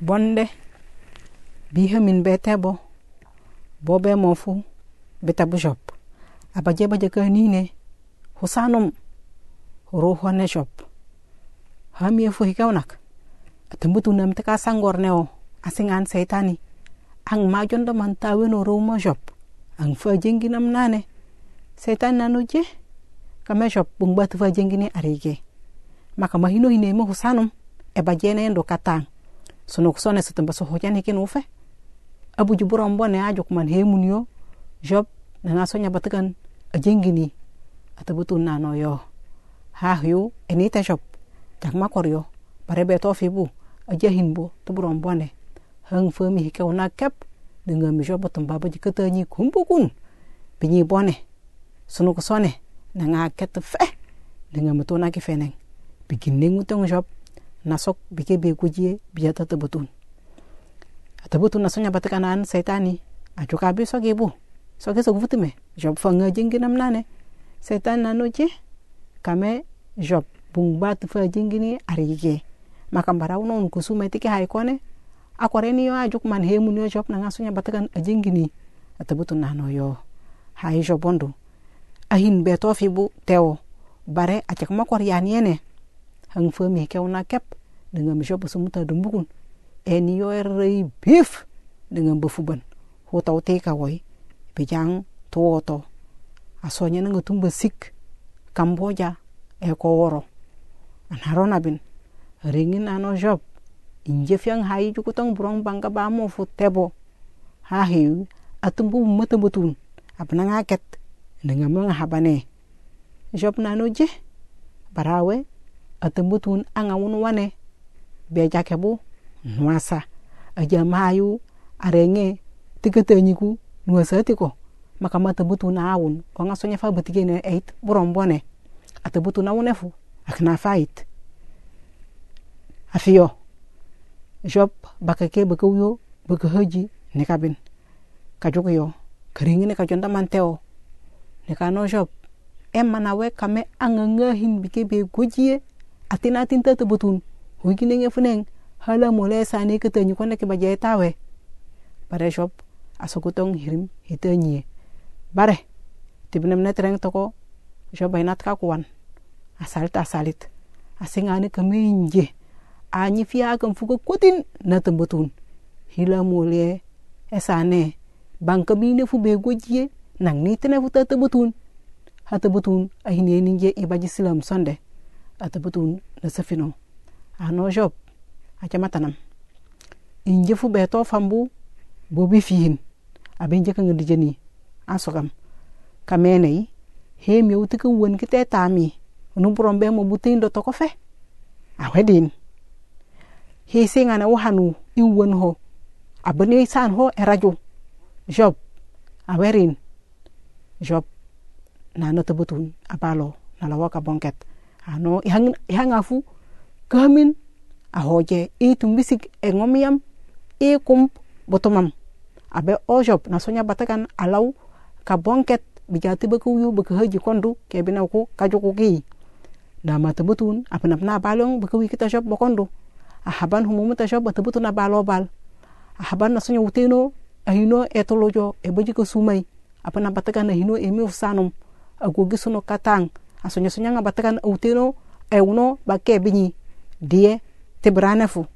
bonde biha min be tebo bo be mofu beta bushop abaje baje ka nine husanum ruho ne shop hamie fu hikaunak atambutu nam taka sangor neo asingan seitani. Ang majon da man tawe no mo shop ang fa jengi nam nane. Setan nanu je kame shop bung batu fa jengi ne arige. Maka mahino hine mo husanum e bajene ndo katang sono kusone setamba so hojan hikin ufe abu juburam bone ajuk man hemunio job na nasonya batakan ajengini atabutu nano yo. Ha hiu enita shop jak makoryo bare be to fibu ajahin bo tuburam bone hang fami hika una kep dengan mi job tum baba jikata ni kumbukun binyi bone. Na nga ket fe. Dengan mutuna ki feneng. Bikin nengu tong job nasok bike be gujie biyata tabutun atabutun nasonya batakanan setani ajuka bi soge bu. Soge so vutume job fanga jinginam nane. Setan nanu je kame job bung bat fa jingini arige maka bara unon kusuma tiki hay kone. Akoreni yo ajuk man hemun yo job nanga sunya batakan ajingini atabutun nano yo. Hay job bondo ahin beto fibu teo. Bare acak makor yaniene hang fo mi ke una kep dengan mi shopo sumuta dumbukun. En yo rei beef dengan befuban. Ho tau te ka woi bijang to. To asonya nga tumba sik kamboja e ko woro. An harona bin. Ringin ano job. Inje fiang hai juku tong burong bangka ba mo fu tebo. Ha hiu atumbu mata butun apna ngaket dengan mga habane job nano je. Barawe atembutun anga wun wane be jake bu nuasa. Aja mayu arenge tikete nyiku nuasa tiko maka mata butu na awun ko nga sonya fa butige ne eight burom bone butu na wunefu akna fight afiyo job baka ke baka uyo baka haji ne kabin kajuko yo keringi ne kajonda manteo ne kano job. Em manawe kame anga ngahin bike be gojie atina tin tata butun hugine nge funeng. Hala mole sani ke tanyi kone ke tawe bare shop asokutong hirim hitanyi bare tibnem ne tereng toko shop bainat ka kuwan asalit. Asalit asingani kaminje anyi fiya kan fuga kotin na tambutun hila mole esane. Bine fu be gojie nang ni fu tata butun hata butun ahine ninje ibaji silam sonde ata butun na safino ano job? Aca matanam inje fu beto fambu bobi fihin. Abin jeka ngadi jeni. Asokam kamene he mi uti ka won kite tami. Nu buron be mo butin do toko fe. A wedin he singa na wahanu i won ho. Abani san ho e radio job. A werin job. Na no tabutun abalo na lawaka bonket ano ihang ihang afu kamin ahoje i tumbisik e ngomiyam i kum botomam. Abe ojop na sonya batakan alau ka bonket bijati ba kuyu ba haji kondu ke bina ku kajo ku ki. Da mata butun apna na balong ba kuyu kita shop bokondo ahaban humu ta shop bata butun balo bal ahaban na sonya uteno ahino etolojo e baji ko sumai. Apna batakan ahino e mi usanum agogi suno katang nga batakan uteno e uno ba ke binyi die fu